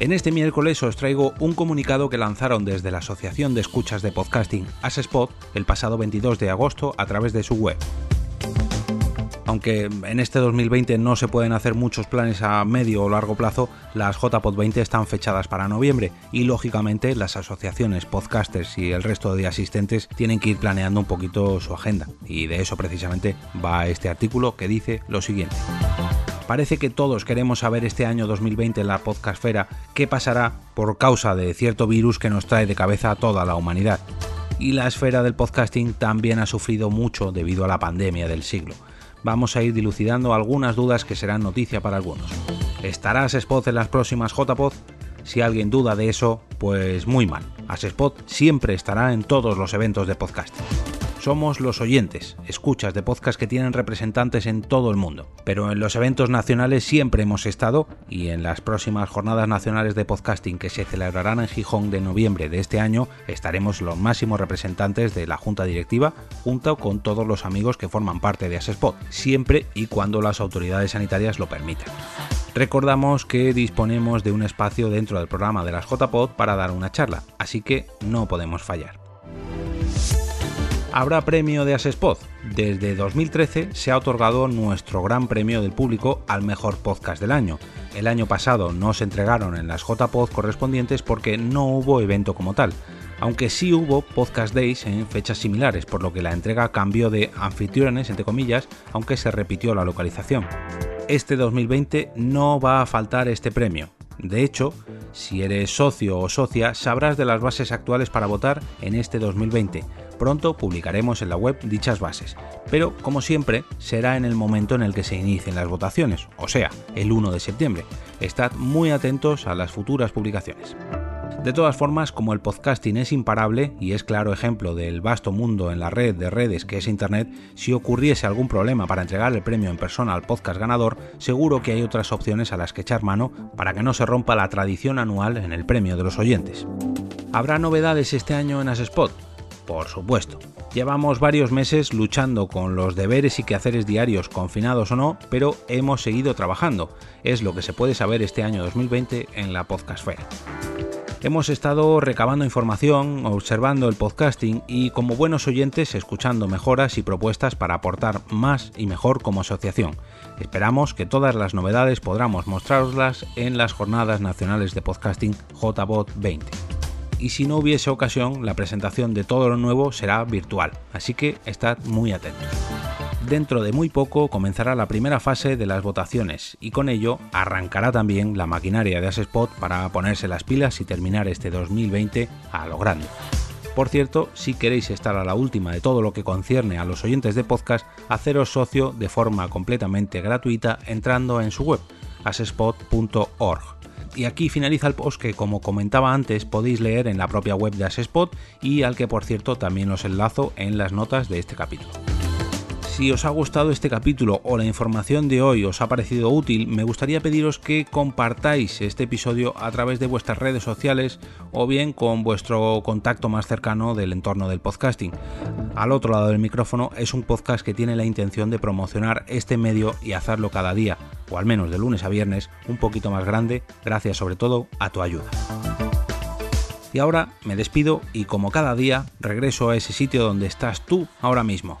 En este miércoles os traigo un comunicado que lanzaron desde la Asociación de Escuchas de Podcasting Asespot el pasado 22 de agosto a través de su web. Aunque en este 2020 no se pueden hacer muchos planes a medio o largo plazo, las JPod 20 están fechadas para noviembre y lógicamente las asociaciones, podcasters y el resto de asistentes tienen que ir planeando un poquito su agenda. Y de eso precisamente va este artículo que dice lo siguiente. Parece que todos queremos saber este año 2020 en la podcastfera qué pasará por causa de cierto virus que nos trae de cabeza a toda la humanidad. Y la esfera del podcasting también ha sufrido mucho debido a la pandemia del siglo. Vamos a ir dilucidando algunas dudas que serán noticia para algunos. ¿Estará Asespot en las próximas JPod? Si alguien duda de eso, pues muy mal. Asespot siempre estará en todos los eventos de podcasting. Somos los oyentes, escuchas de podcast que tienen representantes en todo el mundo. Pero en los eventos nacionales siempre hemos estado y en las próximas jornadas nacionales de podcasting que se celebrarán en Gijón de noviembre de este año estaremos los máximos representantes de la junta directiva junto con todos los amigos que forman parte de Asespot, siempre y cuando las autoridades sanitarias lo permitan. Recordamos que disponemos de un espacio dentro del programa de las JPod para dar una charla, así que no podemos fallar. Habrá premio de Asespod. Desde 2013 se ha otorgado nuestro gran premio del público al mejor podcast del año. El año pasado no se entregaron en las JPod correspondientes porque no hubo evento como tal, aunque sí hubo Podcast Days en fechas similares, por lo que la entrega cambió de anfitriones, entre comillas, aunque se repitió la localización. Este 2020 no va a faltar este premio. De hecho, si eres socio o socia, sabrás de las bases actuales para votar en este 2020 Pronto publicaremos en la web dichas bases, pero como siempre será en el momento en el que se inicien las votaciones, o sea, el 1 de septiembre. Estad muy atentos a las futuras publicaciones. De todas formas, como el podcasting es imparable y es claro ejemplo del vasto mundo en la red de redes que es Internet, si ocurriese algún problema para entregar el premio en persona al podcast ganador, seguro que hay otras opciones a las que echar mano para que no se rompa la tradición anual en el premio de los oyentes. ¿Habrá novedades este año en Asespot? Por supuesto. Llevamos varios meses luchando con los deberes y quehaceres diarios, confinados o no, pero hemos seguido trabajando. Es lo que se puede saber este año 2020 en la Podcastfera. Hemos estado recabando información, observando el podcasting y como buenos oyentes escuchando mejoras y propuestas para aportar más y mejor como asociación. Esperamos que todas las novedades podamos mostraroslas en las jornadas nacionales de podcasting JBot 20 y si no hubiese ocasión, la presentación de todo lo nuevo será virtual, así que estad muy atentos. Dentro de muy poco comenzará la primera fase de las votaciones y con ello arrancará también la maquinaria de Asespot para ponerse las pilas y terminar este 2020 a lo grande. Por cierto, si queréis estar a la última de todo lo que concierne a los oyentes de podcast, haceros socio de forma completamente gratuita entrando en su web, asespot.org y aquí finaliza el post que como comentaba antes podéis leer en la propia web de Asespot y al que por cierto también os enlazo en las notas de este capítulo. Si os ha gustado este capítulo o la información de hoy os ha parecido útil, me gustaría pediros que compartáis este episodio a través de vuestras redes sociales o bien con vuestro contacto más cercano del entorno del podcasting. Al otro lado del micrófono es un podcast que tiene la intención de promocionar este medio y hacerlo cada día, o al menos de lunes a viernes, un poquito más grande, gracias sobre todo a tu ayuda. Y ahora me despido y como cada día regreso a ese sitio donde estás tú ahora mismo,